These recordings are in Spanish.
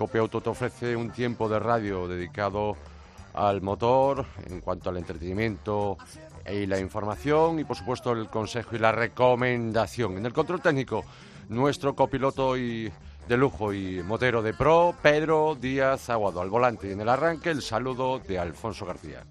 Copia Auto te ofrece un tiempo de radio dedicado al motor en cuanto al entretenimiento y la información y por supuesto el consejo y la recomendación. En el control técnico, nuestro copiloto y de lujo y motero de pro, Pedro Díaz Aguado. Al volante y en el arranque el saludo de Alfonso García.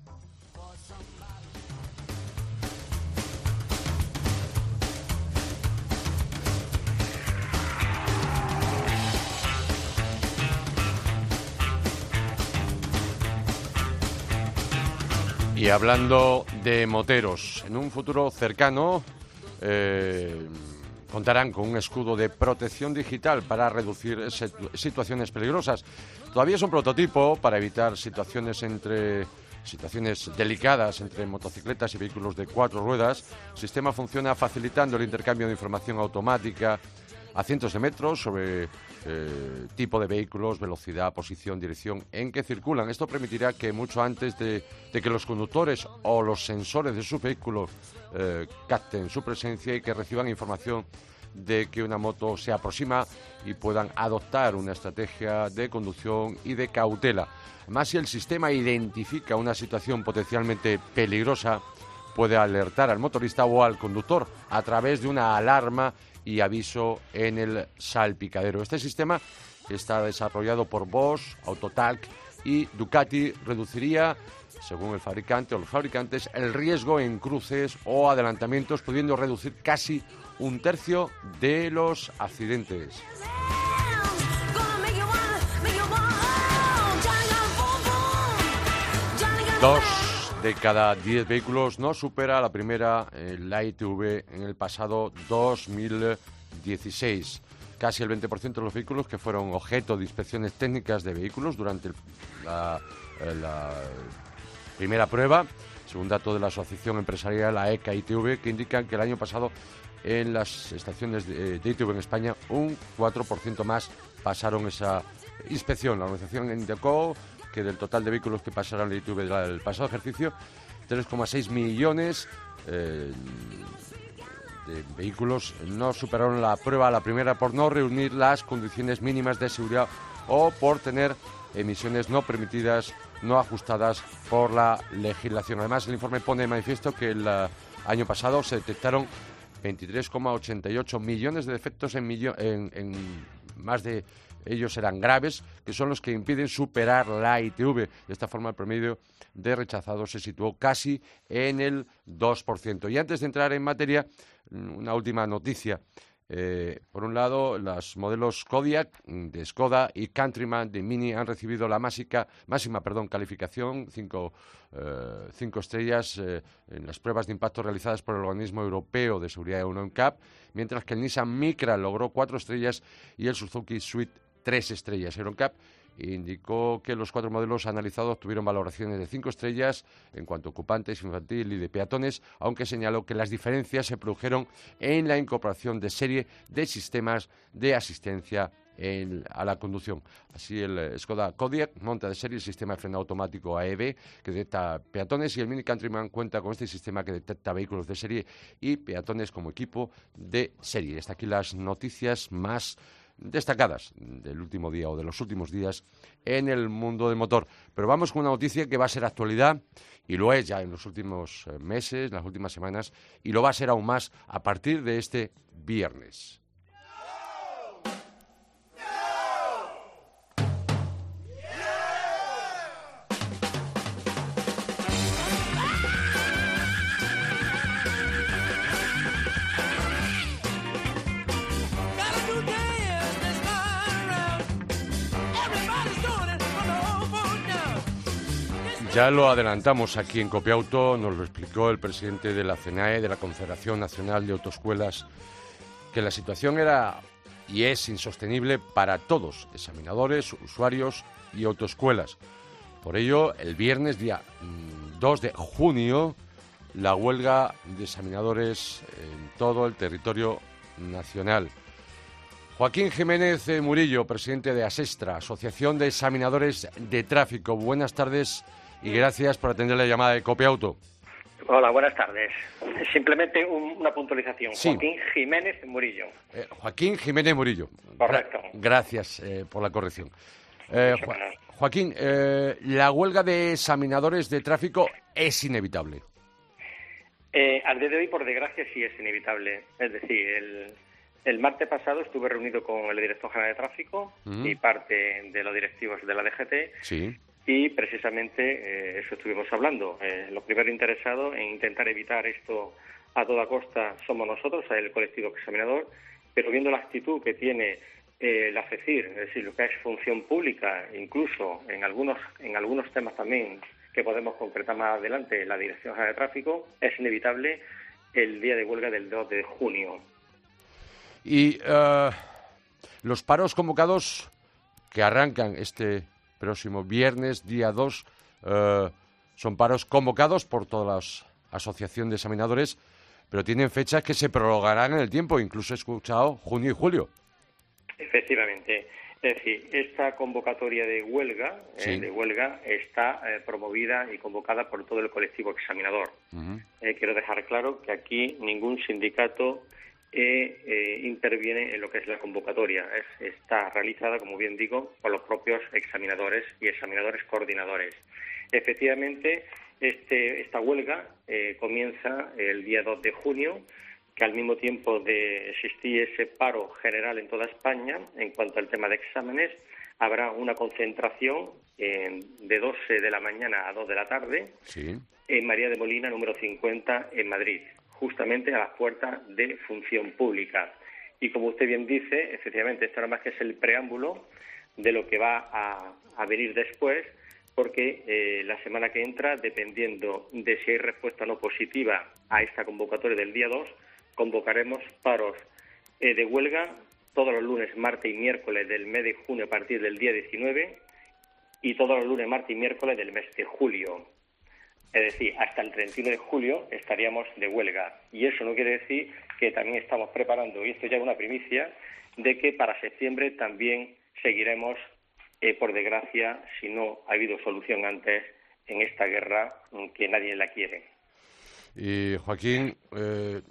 Y hablando de moteros, en un futuro cercano eh, contarán con un escudo de protección digital para reducir situaciones peligrosas. Todavía es un prototipo para evitar situaciones entre situaciones delicadas entre motocicletas y vehículos de cuatro ruedas. El sistema funciona facilitando el intercambio de información automática a cientos de metros sobre eh, tipo de vehículos, velocidad, posición, dirección en que circulan. Esto permitirá que mucho antes de, que los conductores o los sensores de su vehículo eh, capten su presencia y que reciban información de que una moto se aproxima y puedan adoptar una estrategia de conducción y de cautela. Más si el sistema identifica una situación potencialmente peligrosa, puede alertar al motorista o al conductor a través de una alarma y aviso en el salpicadero. Este sistema está desarrollado por Bosch, Autotalk y Ducati. Reduciría, según el fabricante o los fabricantes, el riesgo en cruces o adelantamientos, pudiendo reducir casi un tercio de los accidentes. Dos de cada 10 vehículos no supera la primera la ITV en el pasado 2016. Casi el 20% de los vehículos que fueron objeto de inspecciones técnicas de vehículos durante la, primera prueba, según datos de la Asociación Empresarial la ECA ITV, que indican que el año pasado en las estaciones de, de ITV en España un 4% más pasaron esa inspección. La organización indicó que del total de vehículos que pasaron la ITV del pasado ejercicio, 3,6 millones eh, de vehículos no superaron la prueba, la primera por no reunir las condiciones mínimas de seguridad o por tener emisiones no permitidas, no ajustadas por la legislación. Además, el informe pone de manifiesto que el eh, año pasado se detectaron 23,88 millones de defectos en, en más de ellos eran graves, que son los que impiden superar la ITV. De esta forma, el promedio de rechazados se situó casi en el 2%. Y antes de entrar en materia, una última noticia. Eh, por un lado, los modelos Kodiak de Skoda y Countryman de Mini han recibido la máxima, máxima perdón, calificación, cinco, eh, estrellas, eh, en las pruebas de impacto realizadas por el Organismo Europeo de Seguridad Euro NCAP, mientras que el Nissan Micra logró cuatro estrellas y el Suzuki Swift tres estrellas. Euroncap indicó que los cuatro modelos analizados tuvieron valoraciones de cinco estrellas en cuanto a ocupantes, infantil y de peatones, aunque señaló que las diferencias se produjeron en la incorporación de serie de sistemas de asistencia a la conducción. Así el eh, Skoda Kodiaq monta de serie el sistema de freno automático AEB que detecta peatones y el Mini Countryman cuenta con este sistema que detecta vehículos de serie y peatones como equipo de serie. Hasta aquí las noticias más destacadas del último día o de los últimos días en el mundo del motor. Pero vamos con una noticia que va a ser actualidad y lo es ya en los últimos eh, meses, en las últimas semanas y lo va a ser aún más a partir de este viernes. Ya lo adelantamos aquí en Copiauto, nos lo explicó el presidente de la CNAE, de la Confederación Nacional de Autoescuelas, que la situación era y es insostenible para todos, examinadores, usuarios y autoescuelas. Por ello, el viernes día 2 mm, de junio, la huelga de examinadores en todo el territorio nacional. Joaquín Jiménez Murillo, presidente de ASESTRA, Asociación de Examinadores de Tráfico. Buenas tardes y gracias por atender la llamada de Copiauto. Hola, buenas tardes. Simplemente una puntualización. Joaquín Jiménez Murillo. Eh, Joaquín Jiménez Murillo. Correcto. gracias eh, por la corrección. Eh, Joaquín, la huelga de examinadores de tráfico es inevitable. al día de hoy, por desgracia, sí es inevitable. Es decir, el, el martes pasado estuve reunido con el director general de tráfico y parte de los directivos de la DGT. Sí. Y precisamente eh, eso estuvimos hablando. Eh, lo primero interesado en intentar evitar esto a toda costa somos nosotros, el colectivo examinador, pero viendo la actitud que tiene eh, la FECIR, es decir, lo que es función pública, incluso en algunos, en algunos temas también que podemos concretar más adelante, la Dirección General de Tráfico, es inevitable el día de huelga del 2 de junio. Y uh, los paros convocados que arrancan este próximo viernes, día 2, uh, son paros convocados por todas las asociaciones de examinadores, pero tienen fechas que se prolongarán en el tiempo, incluso he escuchado junio y julio. Efectivamente. Es decir, esta convocatoria de huelga, eh, de huelga está eh, promovida y convocada por todo el colectivo examinador. Eh, quiero dejar claro que aquí ningún sindicato eh, interviene en lo que es la convocatoria. está realizada, como bien digo, por los propios examinadores y examinadores coordinadores. Efectivamente, este, esta huelga eh, comienza el día 2 de junio, que al mismo tiempo de existir ese paro general en toda España en cuanto al tema de exámenes, habrá una concentración de 12 de la mañana a 2 de la tarde en María de Molina, número 50, en Madrid justamente a las puertas de función pública. Y como usted bien dice, efectivamente, esto nada más que es el preámbulo de lo que va a, venir después, porque eh, la semana que entra, dependiendo de si hay respuesta no positiva a esta convocatoria del día 2, convocaremos paros eh, de huelga todos los lunes, martes y miércoles del mes de junio a partir del día 19 y todos los lunes, martes y miércoles del mes de julio. Es decir, hasta el 31 de julio estaríamos de huelga. Y eso no quiere decir que también estamos preparando, y esto ya es una primicia, de que para septiembre también seguiremos, eh, por desgracia, si no ha habido solución antes, en esta guerra que nadie la quiere. Y Joaquín, eh,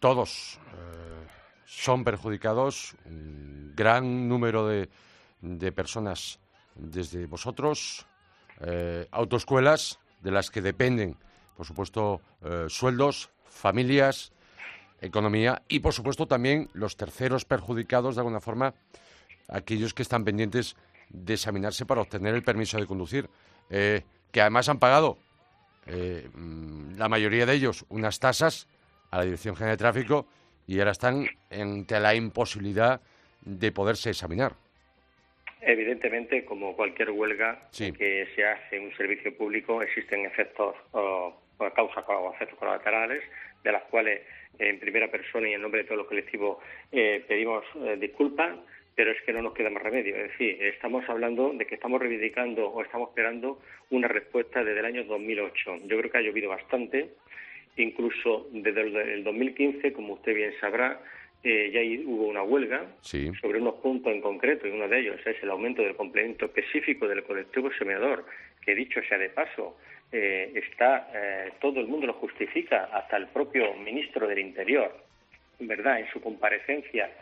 todos eh, son perjudicados, un gran número de, de personas desde vosotros, autoescuelas, de las que dependen, por supuesto, eh, sueldos, familias, economía y, por supuesto, también los terceros perjudicados, de alguna forma, aquellos que están pendientes de examinarse para obtener el permiso de conducir, eh, que además han pagado, eh, mm, la mayoría de ellos, unas tasas a la Dirección General de Tráfico y ahora están ante la imposibilidad de poderse examinar. Evidentemente, como cualquier huelga que se hace en un servicio público, existen efectos o, causas o efectos colaterales, de las cuales en primera persona y en nombre de todos los colectivos eh, pedimos eh, disculpas, pero es que no nos queda más remedio. Es decir, estamos hablando de que estamos reivindicando o estamos esperando una respuesta desde el año 2008. Yo creo que ha llovido bastante, incluso desde el 2015, como usted bien sabrá, eh, ya hubo una huelga sobre unos puntos en concreto, y uno de ellos es el aumento del complemento específico del colectivo examinador, que dicho sea de paso, eh, está eh, todo el mundo lo justifica, hasta el propio ministro del Interior, ¿verdad?, en su comparecencia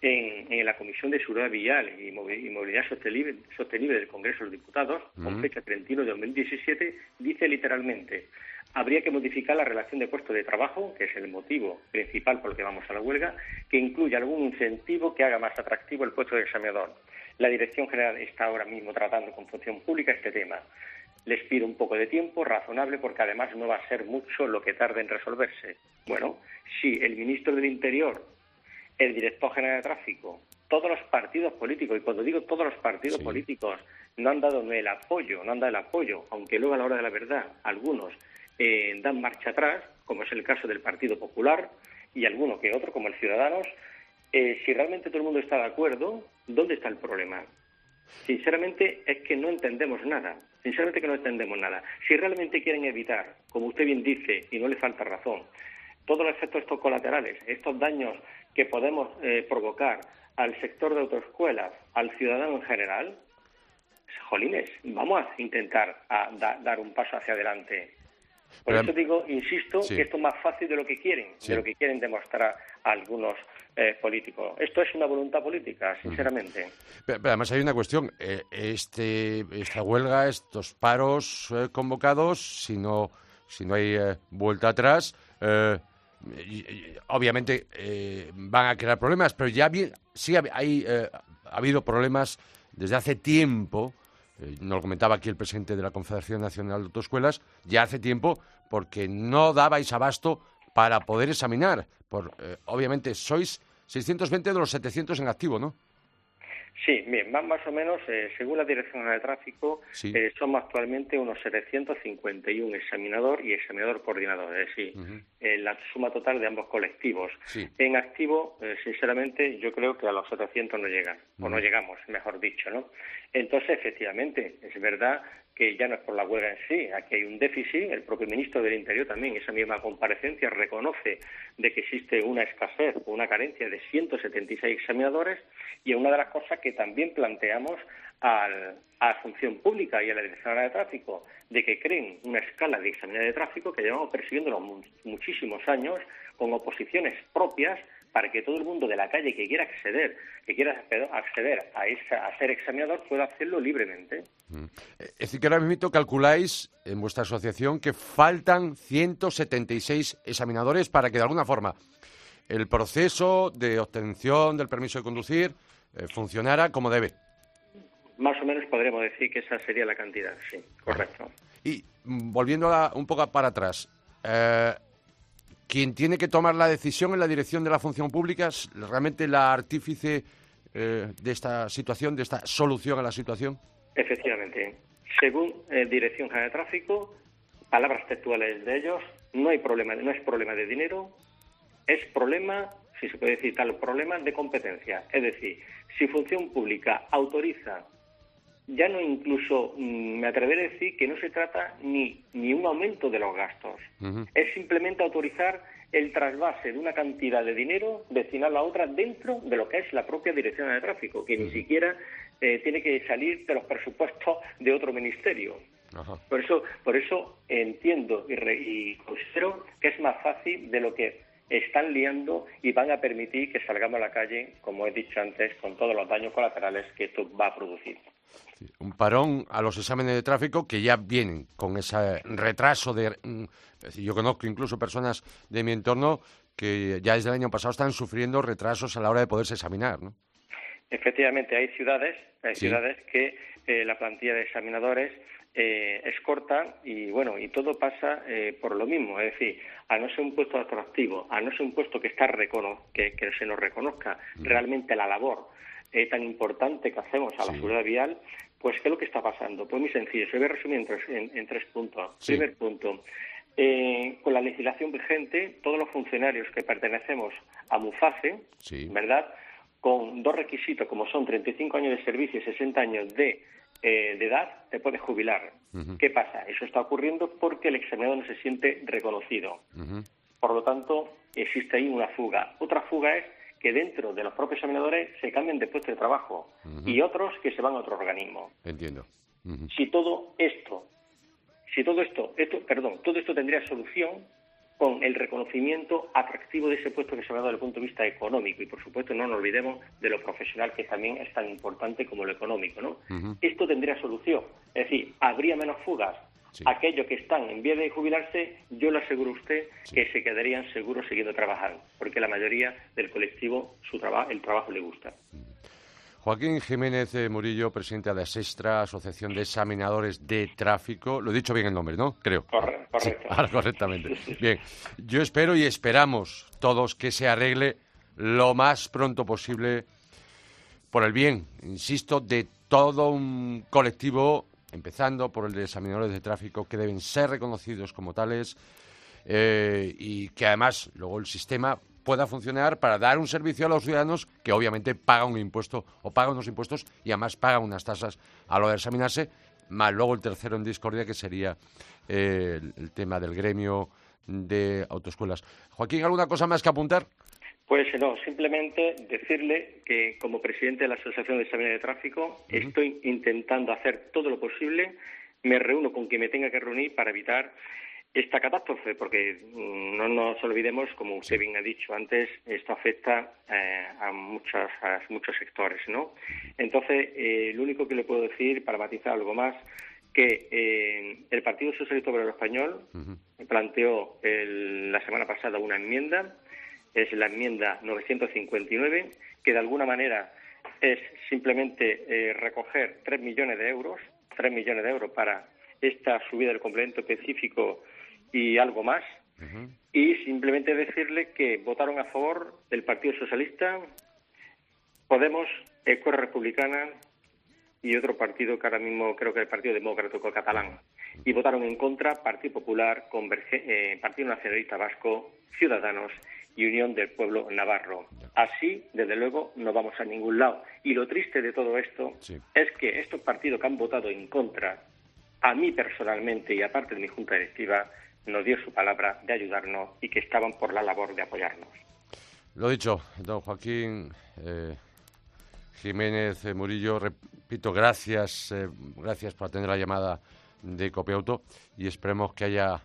en, la Comisión de Seguridad Vial y Movilidad Sostenible, del Congreso de los Diputados, con fecha 31 de 2017, dice literalmente habría que modificar la relación de puesto de trabajo, que es el motivo principal por el que vamos a la huelga, que incluya algún incentivo que haga más atractivo el puesto de examinador. La Dirección General está ahora mismo tratando con función pública este tema. Les pido un poco de tiempo razonable porque además no va a ser mucho lo que tarde en resolverse. Bueno, si el ministro del Interior, el director general de tráfico, todos los partidos políticos, y cuando digo todos los partidos políticos, no han dado el apoyo, no han dado el apoyo, aunque luego a la hora de la verdad algunos eh, dan marcha atrás, como es el caso del Partido Popular y alguno que otro, como el Ciudadanos, eh, si realmente todo el mundo está de acuerdo, ¿dónde está el problema? Sinceramente es que no entendemos nada. Sinceramente que no entendemos nada. Si realmente quieren evitar, como usted bien dice, y no le falta razón, todos los efectos estos colaterales, estos daños que podemos eh, provocar al sector de autoescuelas, al ciudadano en general, jolines, vamos a intentar a dar un paso hacia adelante. Por eso digo, insisto, que esto es más fácil de lo que quieren, de lo que quieren demostrar algunos eh, políticos. Esto es una voluntad política, sinceramente. Pero, además hay una cuestión. Eh, este, esta huelga, estos paros eh, convocados, si no, si no hay vuelta atrás, obviamente van a crear problemas, pero ya bien, sí hay, ha habido problemas desde hace tiempo eh, nos lo comentaba aquí el presidente de la Confederación Nacional de Autoescuelas, ya hace tiempo, porque no dabais abasto para poder examinar. Por, eh, obviamente, sois 620 de los 700 en activo, ¿no? Sí, bien, más, o menos, eh, según la Dirección de Tráfico, eh, somos actualmente unos 751 examinador y examinador coordinador, es decir, eh, la suma total de ambos colectivos. En activo, sinceramente, yo creo que a los 700 no llegan, o no llegamos, mejor dicho, ¿no? Entonces, efectivamente, es verdad que ya no es por la huelga en sí, aquí hay un déficit, el propio ministro del Interior también, esa misma comparecencia, reconoce de que existe una escasez o una carencia de 176 examinadores y una de las cosas que también planteamos al, a función pública y a la Dirección de Tráfico, de que creen una escala de examinadores de tráfico que llevamos persiguiéndolo muchísimos años con oposiciones propias para que todo el mundo de la calle que quiera acceder, que quiera acceder a, esa, a ser examinador pueda hacerlo libremente. Mm. Es decir, que ahora mismo calculáis en vuestra asociación que faltan 176 examinadores para que de alguna forma el proceso de obtención del permiso de conducir eh, funcionara como debe. Más o menos podríamos decir que esa sería la cantidad, sí, correcto. Y mm, volviendo un poco para atrás, eh, quien tiene que tomar la decisión en la dirección de la función pública es realmente la artífice eh, de esta situación, de esta solución a la situación. Efectivamente. Según eh, Dirección General de Tráfico, palabras textuales de ellos, no hay problema, no es problema de dinero, es problema, si se puede decir tal, problema de competencia. Es decir, si Función Pública autoriza ya no incluso mm, me atreveré a decir que no se trata ni, ni un aumento de los gastos, es simplemente autorizar el trasvase de una cantidad de dinero destinado a otra dentro de lo que es la propia dirección de tráfico, que ni siquiera eh, tiene que salir de los presupuestos de otro ministerio. Por eso, por eso entiendo y, y considero que es más fácil de lo que están liando y van a permitir que salgamos a la calle, como he dicho antes, con todos los daños colaterales que esto va a producir. Un parón a los exámenes de tráfico que ya vienen con ese retraso de... Mm, yo conozco incluso personas de mi entorno que ya desde el año pasado están sufriendo retrasos a la hora de poderse examinar, ¿no? Efectivamente, hay ciudades, hay ciudades que eh, la plantilla de examinadores eh, es corta y bueno, y todo pasa eh, por lo mismo, es decir, a no ser un puesto atractivo, a no ser un puesto que está que, que se nos reconozca mm. realmente la labor tan importante que hacemos a la seguridad vial, pues, ¿qué es lo que está pasando? Pues muy sencillo, se voy a resumir en tres, puntos. Primer punto, eh, con la legislación vigente, todos los funcionarios que pertenecemos a MUFACE, ¿verdad?, con dos requisitos como son 35 años de servicio y 60 años de, eh, de edad, te puedes jubilar. ¿Qué pasa? Eso está ocurriendo porque el examinador no se siente reconocido. Por lo tanto, existe ahí una fuga. Otra fuga es que dentro de los propios examinadores se cambien de puesto de trabajo y otros que se van a otro organismo. Entiendo. Si todo esto, si todo esto, esto, perdón, todo esto tendría solución con el reconocimiento atractivo de ese puesto que se ha dado desde el punto de vista económico. Y por supuesto no nos olvidemos de lo profesional que también es tan importante como lo económico, ¿no? Esto tendría solución, es decir, habría menos fugas, Aquellos que están en vía de jubilarse, yo le aseguro a usted que se quedarían seguros siguiendo trabajando, porque la mayoría del colectivo su trabajo, el trabajo le gusta. Joaquín Jiménez Murillo, presidente de la SESTRA, Asociación de Examinadores de Tráfico. Lo he dicho bien el nombre, ¿no? Creo. correcto. correctamente. Bien, yo espero y esperamos todos que se arregle lo más pronto posible por el bien, insisto, de todo un colectivo empezando por el de examinadores de tráfico que deben ser reconocidos como tales eh, y que además luego el sistema pueda funcionar para dar un servicio a los ciudadanos que obviamente pagan un impuesto o pagan unos impuestos y además pagan unas tasas a lo de examinarse, más luego el tercero en discordia que sería eh, el, tema del gremio de autoescuelas. Joaquín, ¿alguna cosa más que apuntar? Pues no, simplemente decirle que como presidente de la Asociación de Exámenes de Tráfico estoy intentando hacer todo lo posible, me reúno con quien me tenga que reunir para evitar esta catástrofe, porque mm, no nos olvidemos, como usted bien ha dicho antes, esto afecta eh, a, muchos, a muchos sectores, ¿no? Entonces, eh, lo único que le puedo decir, para matizar algo más, que eh, el Partido Socialista Obrero Español planteó la semana pasada una enmienda, es la enmienda 959, que de alguna manera es simplemente recoger 3 millones de euros, 3 millones de euros para esta subida del complemento específico y algo más. Y simplemente decirle que votaron a favor del Partido Socialista, Podemos, Escuela Republicana y otro partido que ahora mismo creo que es el Partido Democrático Catalán. Y votaron en contra Partido Popular, eh, Partido Nacionalista Vasco, Ciudadanos y Unión del Pueblo Navarro. Así, desde luego, no vamos a ningún lado. Y lo triste de todo esto es que estos partidos que han votado en contra, a mí personalmente y aparte de mi junta directiva, nos dio su palabra de ayudarnos y que estaban por la labor de apoyarnos. Lo dicho, don Joaquín eh, Jiménez Murillo, repito, gracias, eh, gracias por atender la llamada de Copiauto y esperemos que haya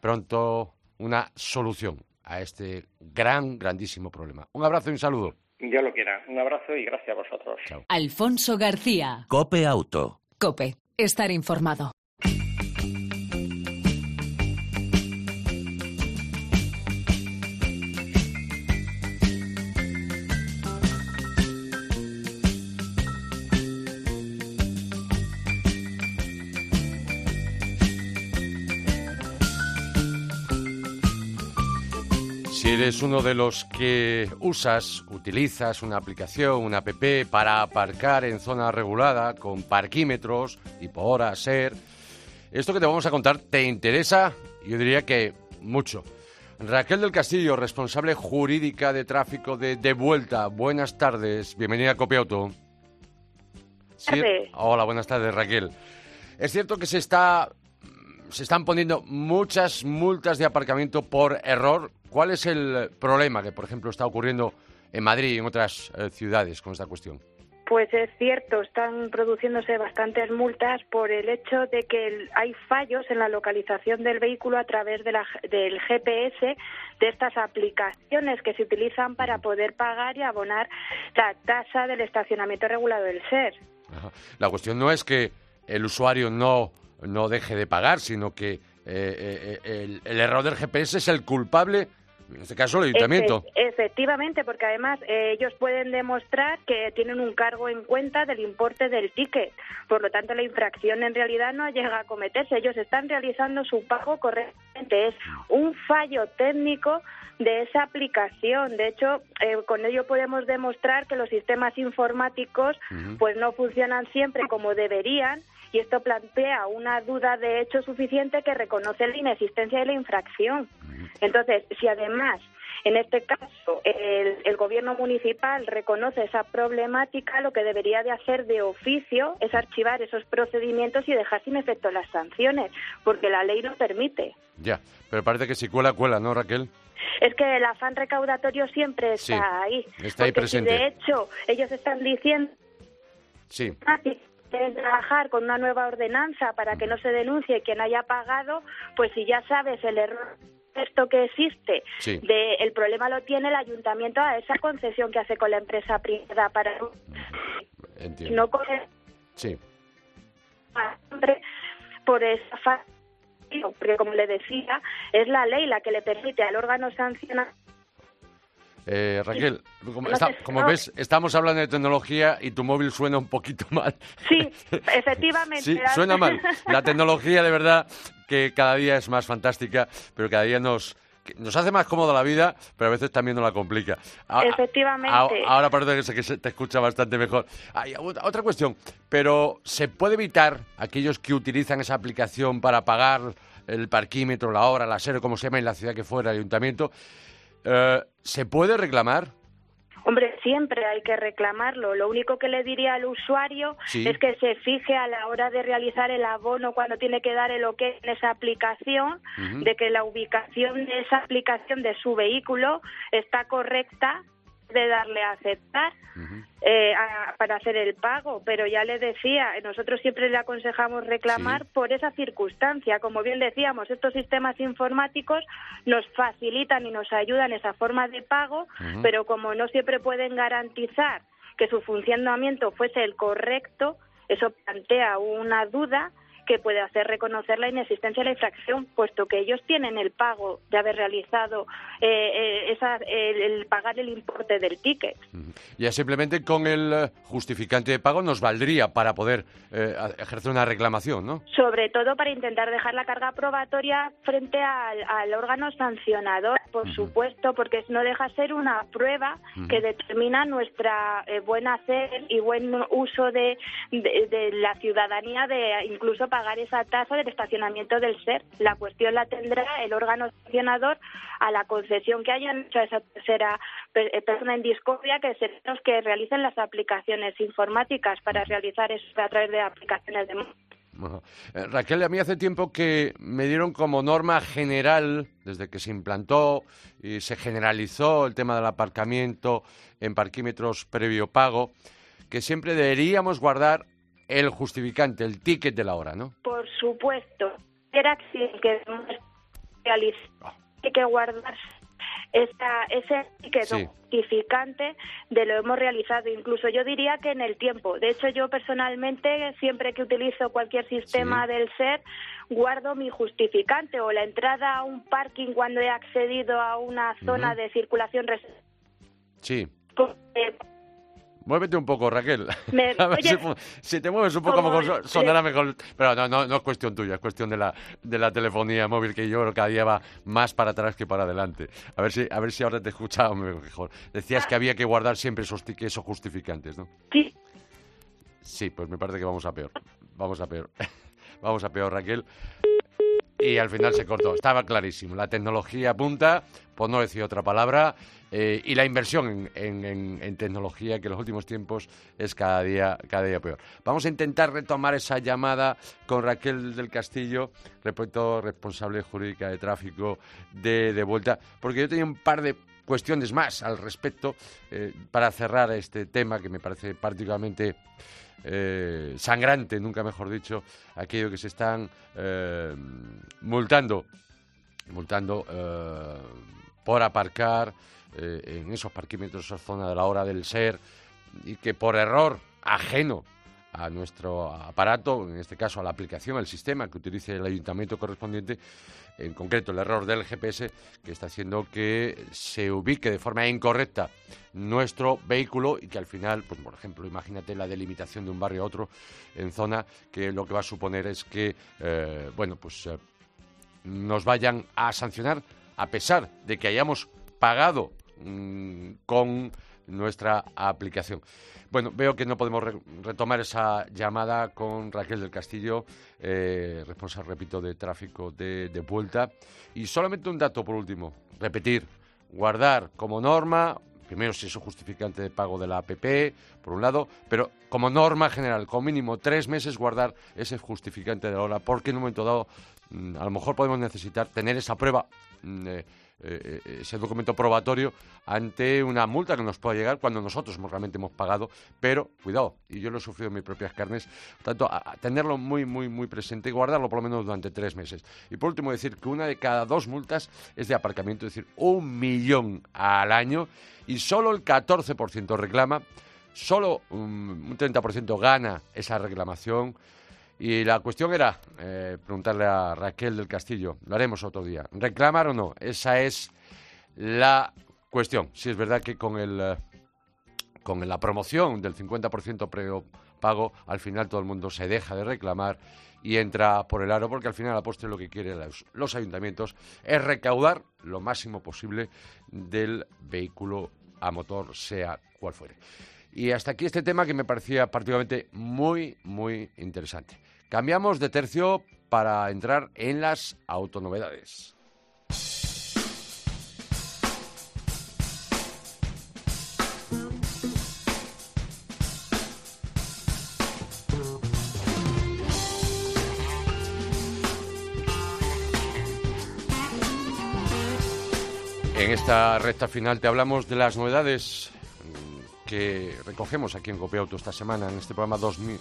pronto una solución a este gran, grandísimo problema. Un abrazo y un saludo. Ya lo quiera. Un abrazo y gracias a vosotros. Alfonso García. Cope Auto. Cope. Estar informado. Eres uno de los que usas, utilizas una aplicación, una app para aparcar en zona regulada con parquímetros y por hora ser, esto que te vamos a contar te interesa, yo diría que mucho. Raquel del Castillo, responsable jurídica de tráfico de De Vuelta. Buenas tardes, bienvenida a Copiauto. Sí, hola, buenas tardes, Raquel. Es cierto que se está se están poniendo muchas multas de aparcamiento por error ¿Cuál es el problema que, por ejemplo, está ocurriendo en Madrid y en otras eh, ciudades con esta cuestión? Pues es cierto, están produciéndose bastantes multas por el hecho de que hay fallos en la localización del vehículo a través de del GPS de estas aplicaciones que se utilizan para poder pagar y abonar la tasa del estacionamiento regulado del SER. La cuestión no es que el usuario no, no deje de pagar, sino que eh, eh, el, error del GPS es el culpable, en este caso el ayuntamiento. efectivamente, porque además eh, ellos pueden demostrar que tienen un cargo en cuenta del importe del ticket. Por lo tanto, la infracción en realidad no llega a cometerse. Ellos están realizando su pago correctamente. Es un fallo técnico de esa aplicación. De hecho, con ello podemos demostrar que los sistemas informáticos pues no funcionan siempre como deberían y esto plantea una duda de hecho suficiente que reconoce la inexistencia de la infracción. Entonces, si además en este caso, el, gobierno municipal reconoce esa problemática, lo que debería de hacer de oficio es archivar esos procedimientos y dejar sin efecto las sanciones, porque la ley lo permite. Ya, pero parece que si cuela, cuela, ¿no, Raquel? Es que el afán recaudatorio siempre está ahí. Está ahí presente. de hecho, ellos están diciendo... Sí trabajar con una nueva ordenanza para que no se denuncie quien haya pagado, pues si ya sabes el error esto que existe, de, el problema lo tiene el ayuntamiento a esa concesión que hace con la empresa privada para Entiendo. no coger sí. por esa porque como le decía, es la ley la que le permite al órgano sancionar eh, Raquel, como, ves, estamos hablando de tecnología y tu móvil suena un poquito mal. Sí, efectivamente. sí, suena mal. La tecnología, de verdad, que cada día es más fantástica, pero cada día nos, nos hace más cómoda la vida, pero a veces también nos la complica. Efectivamente. ahora parece que se te escucha bastante mejor. Hay otra cuestión, pero ¿se puede evitar aquellos que utilizan esa aplicación para pagar el parquímetro, la hora, la SER, como se llama en la ciudad que fuera, el ayuntamiento? Eh, ¿Se puede reclamar? Hombre, siempre hay que reclamarlo. Lo único que le diría al usuario es que se fije a la hora de realizar el abono cuando tiene que dar el OK en esa aplicación, de que la ubicación de esa aplicación de su vehículo está correcta de darle a aceptar eh, para hacer el pago, pero ya le decía, nosotros siempre le aconsejamos reclamar por esa circunstancia. Como bien decíamos, estos sistemas informáticos nos facilitan y nos ayudan esa forma de pago, pero como no siempre pueden garantizar que su funcionamiento fuese el correcto, eso plantea una duda que puede hacer reconocer la inexistencia de la infracción, puesto que ellos tienen el pago de haber realizado eh, eh, el, pagar el importe del ticket. Ya simplemente con el eh, justificante de pago nos valdría para poder ejercer una reclamación, ¿no? Sobre todo para intentar dejar la carga probatoria frente al, órgano sancionador, por supuesto, porque no deja ser una prueba que determina nuestra buen hacer y buen uso de, de, la ciudadanía de incluso pagar esa tasa del estacionamiento del ser. La cuestión la tendrá el órgano sancionador a la concesión que hayan hecho a esa tercera eh, persona en discordia, que serán los que realicen las aplicaciones informáticas para realizar eso a través de aplicaciones de bueno, eh, Raquel, a mí hace tiempo que me dieron como norma general, desde que se implantó y se generalizó el tema del aparcamiento en parquímetros previo pago, que siempre deberíamos guardar el justificante, el ticket de la hora, ¿no? Por supuesto. Era que hay que guardar esa, ese ticket justificante de lo hemos realizado. Incluso yo diría que en el tiempo. De hecho, yo personalmente, siempre que utilizo cualquier sistema del SER, guardo mi justificante o la entrada a un parking cuando he accedido a una zona de circulación. Sí. Muévete un poco, Raquel. a ver si, te mueves un poco, mejor, sonará mejor. Pero no, no, no es cuestión tuya, es cuestión de la, de la telefonía móvil que yo creo que cada día va más para atrás que para adelante. A ver si, a ver si ahora te he escuchado mejor. Decías que había que guardar siempre esos o justificantes, ¿no? Sí. Sí, pues me parece que vamos a peor. Vamos a peor. vamos a peor, Raquel y al final se cortó. Estaba clarísimo. La tecnología apunta, por no decir otra palabra, eh, y la inversión en, tecnología, que en los últimos tiempos es cada día, cada día peor. Vamos a intentar retomar esa llamada con Raquel del Castillo, respecto responsable jurídica de tráfico de, de vuelta, porque yo tenía un par de cuestiones más al respecto eh, para cerrar este tema que me parece particularmente eh, sangrante, nunca mejor dicho, aquello que se están eh, multando, multando eh, por aparcar en esos parquímetros, esa zona de la hora del ser, y que por error ajeno a nuestro aparato, en este caso a la aplicación, al sistema que utilice el ayuntamiento correspondiente, en concreto el error del GPS, que está haciendo que se ubique de forma incorrecta nuestro vehículo y que al final, pues por ejemplo, imagínate la delimitación de un barrio a otro en zona, que lo que va a suponer es que, eh, bueno, pues eh, nos vayan a sancionar a pesar de que hayamos pagado mm, con nuestra aplicación. Bueno, veo que no podemos retomar esa llamada con Raquel del Castillo, eh, responsable, repito, de tráfico de, vuelta. Y solamente un dato por último, repetir, guardar como norma, primero si es un justificante de pago de la APP, por un lado, pero como norma general, como mínimo tres meses guardar ese justificante de la hora, porque en un momento dado mm, a lo mejor podemos necesitar tener esa prueba. Mm, eh, ese documento probatorio ante una multa que nos pueda llegar cuando nosotros realmente hemos pagado, pero cuidado, y yo lo he sufrido en mis propias carnes, tanto a, tenerlo muy, muy, muy presente y guardarlo por lo menos durante tres meses. Y por último decir que una de cada dos multas es de aparcamiento, es decir, un millón al año y solo el 14% reclama, solo un 30% gana esa reclamación y la cuestión era eh, preguntarle a Raquel del Castillo, lo haremos otro día, reclamar o no, esa es la cuestión. Si es verdad que con, el, eh, con la promoción del 50% prepago, al final todo el mundo se deja de reclamar y entra por el aro, porque al final la postre lo que quieren los ayuntamientos es recaudar lo máximo posible del vehículo a motor, sea cual fuere. Y hasta aquí este tema que me parecía particularmente muy, muy interesante. Cambiamos de tercio para entrar en las autonovedades. En esta recta final te hablamos de las novedades que recogemos aquí en Copiauto esta semana en este programa 2000,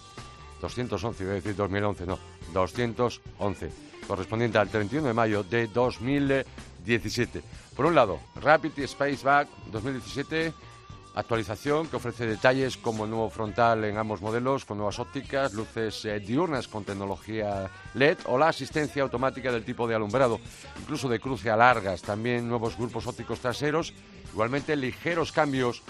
211, voy a decir 2011, no, 211, correspondiente al 31 de mayo de 2017. Por un lado, Rapid Spaceback 2017 actualización que ofrece detalles como el nuevo frontal en ambos modelos con nuevas ópticas, luces eh, diurnas con tecnología LED o la asistencia automática del tipo de alumbrado, incluso de cruce a largas, también nuevos grupos ópticos traseros, igualmente ligeros cambios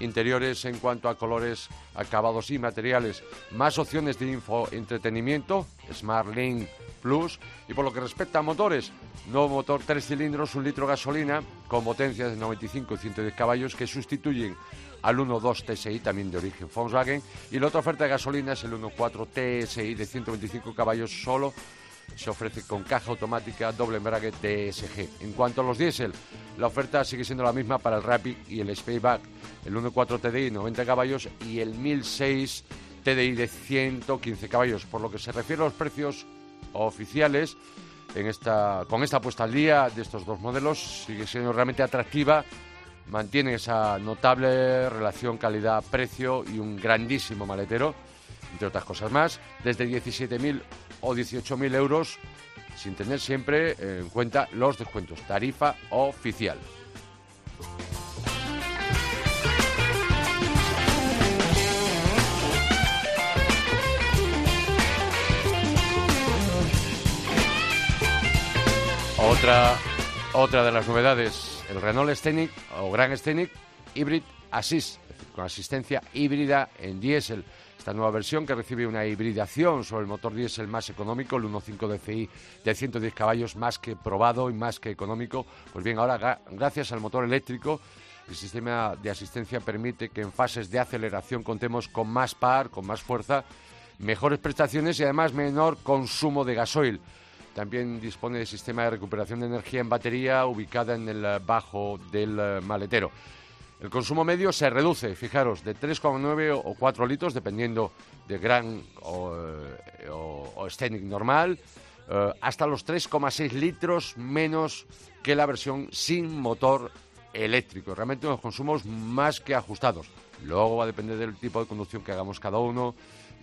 interiores en cuanto a colores, acabados y materiales, más opciones de info entretenimiento, Smart Link Plus. Y por lo que respecta a motores, nuevo motor tres cilindros, un litro gasolina con potencias de 95 y 110 caballos que sustituyen al 1.2 TSI también de origen Volkswagen. Y la otra oferta de gasolina es el 1.4 TSI de 125 caballos solo se ofrece con caja automática doble embrague DSG. En cuanto a los diésel, la oferta sigue siendo la misma para el Rapid y el Spaceback, el 1.4 TDI 90 caballos y el 1006 TDI de 115 caballos. Por lo que se refiere a los precios oficiales, en esta, con esta puesta al día de estos dos modelos sigue siendo realmente atractiva, mantiene esa notable relación calidad-precio y un grandísimo maletero, entre otras cosas más, desde 17.000 o 18.000 euros, sin tener siempre en cuenta los descuentos, tarifa oficial. Otra, otra de las novedades, el Renault Scenic o Gran Scenic Hybrid Assist, con asistencia híbrida en diésel. Esta nueva versión que recibe una hibridación sobre el motor diésel más económico, el 1.5 DCI de 110 caballos, más que probado y más que económico. Pues bien, ahora gracias al motor eléctrico, el sistema de asistencia permite que en fases de aceleración contemos con más par, con más fuerza, mejores prestaciones y además menor consumo de gasoil. También dispone de sistema de recuperación de energía en batería ubicada en el bajo del eh, maletero. El consumo medio se reduce, fijaros, de 3,9 o 4 litros, dependiendo de gran o, eh, normal, eh, hasta los 3,6 litros menos que la versión sin motor eléctrico. Realmente unos consumos más que ajustados. Luego va a depender del tipo de conducción que hagamos cada uno,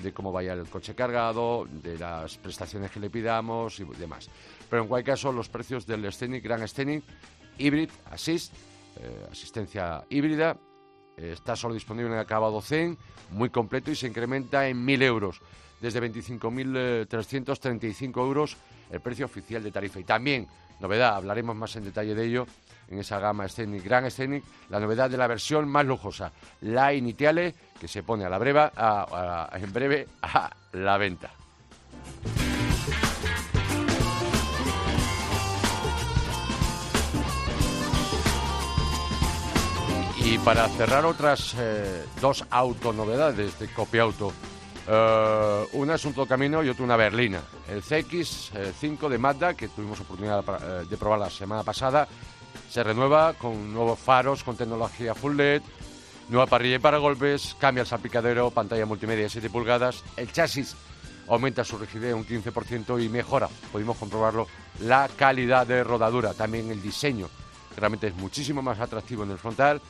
de cómo vaya el coche cargado, de las prestaciones que le pidamos y demás. Pero en cualquier caso, los precios del Scenic, Gran Scenic, Hybrid, Assist, eh, asistencia híbrida, eh, está solo disponible en el acabado Zen, muy completo y se incrementa en 1.000 euros, desde 25.335 euros el precio oficial de tarifa. Y también, novedad, hablaremos más en detalle de ello, en esa gama Scenic, Gran Scenic, la novedad de la versión más lujosa, la Initiale, que se pone a la breva, en breve a la venta. Y para cerrar otras eh, dos autonovedades de Copiauto, eh, una es un camino y otra una berlina. El CX5 de Mazda, que tuvimos oportunidad eh, de probar la semana pasada, se renueva con nuevos faros con tecnología full LED, nueva parrilla y golpes, cambia el salpicadero, pantalla multimedia de 7 pulgadas, el chasis aumenta su rigidez un 15% y mejora, pudimos comprobarlo, la calidad de rodadura, también el diseño, que realmente es muchísimo más atractivo en el frontal.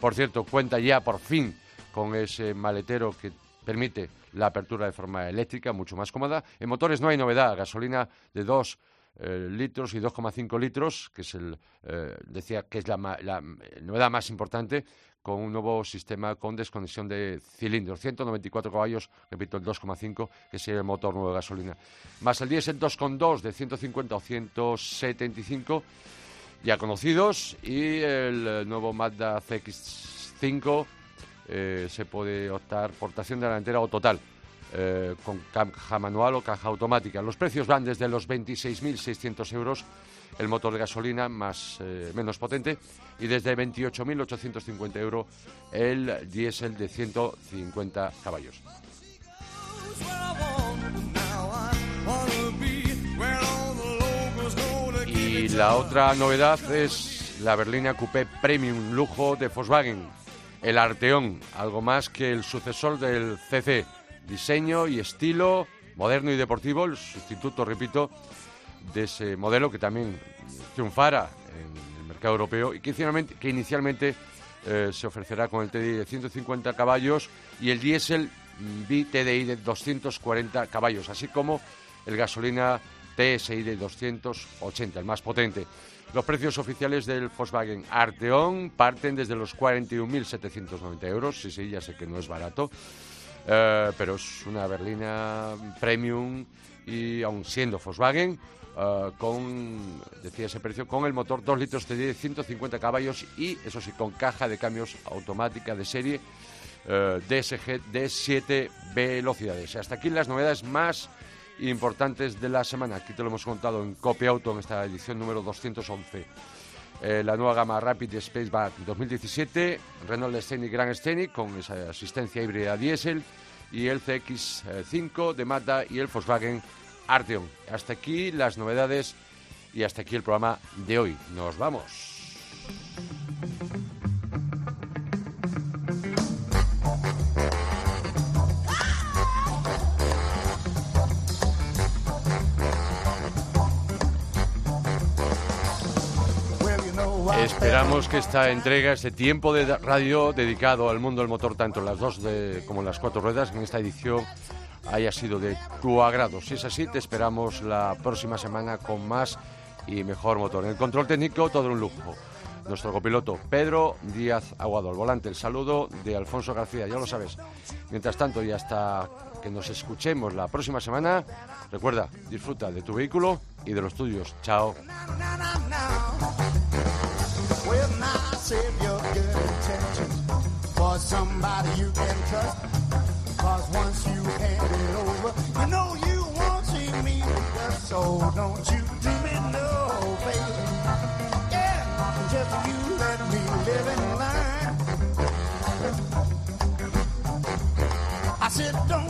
Por cierto, cuenta ya por fin con ese maletero que permite la apertura de forma eléctrica, mucho más cómoda. En motores no hay novedad, gasolina de 2 eh, litros y 2,5 litros, que es el, eh, decía que es la, novedad más importante, con un nuevo sistema con desconexión de cilindros, 194 caballos, repito, el 2,5, que sería el motor nuevo de gasolina. Más el diésel 2,2 de 150 o 175, ya conocidos, y el nuevo Mazda CX5 eh, se puede optar por tracción delantera o total eh, con caja manual o caja automática. Los precios van desde los 26.600 euros el motor de gasolina más eh, menos potente y desde 28.850 euros el diésel de 150 caballos. Y la otra novedad es la berlina Coupé Premium Lujo de Volkswagen, el Arteón, algo más que el sucesor del CC diseño y estilo moderno y deportivo, el sustituto, repito, de ese modelo que también triunfara en el mercado europeo y que inicialmente, eh, se ofrecerá con el TDI de 150 caballos y el diésel BTDI de 240 caballos, así como el gasolina TSI de 280, el más potente. Los precios oficiales del Volkswagen Arteon parten desde los 41.790 euros. Sí, sí, ya sé que no es barato, eh, pero es una berlina premium y aún siendo Volkswagen, eh, con, decía ese precio, con el motor 2 litros de 150 caballos y, eso sí, con caja de cambios automática de serie eh, DSG de 7 velocidades. Hasta aquí las novedades más importantes de la semana. Aquí te lo hemos contado en Copia Auto en esta edición número 211. Eh, la nueva gama Rapid Spaceback 2017, Renault Scenic Grand Scenic con esa asistencia híbrida diésel y el CX5 de Mazda y el Volkswagen Arteon. Hasta aquí las novedades y hasta aquí el programa de hoy. Nos vamos. Esperamos que esta entrega, este tiempo de radio dedicado al mundo del motor, tanto las dos como en las cuatro ruedas, en esta edición haya sido de tu agrado. Si es así, te esperamos la próxima semana con más y mejor motor. En el control técnico, todo un lujo. Nuestro copiloto Pedro Díaz Aguado, al volante. El saludo de Alfonso García, ya lo sabes. Mientras tanto, y hasta que nos escuchemos la próxima semana, recuerda, disfruta de tu vehículo y de los tuyos. Chao. Save your good intentions for somebody you can trust. Cause once you hand it over, you know you won't see me So don't you do me no favor. Yeah, just you let me live in line. I said, don't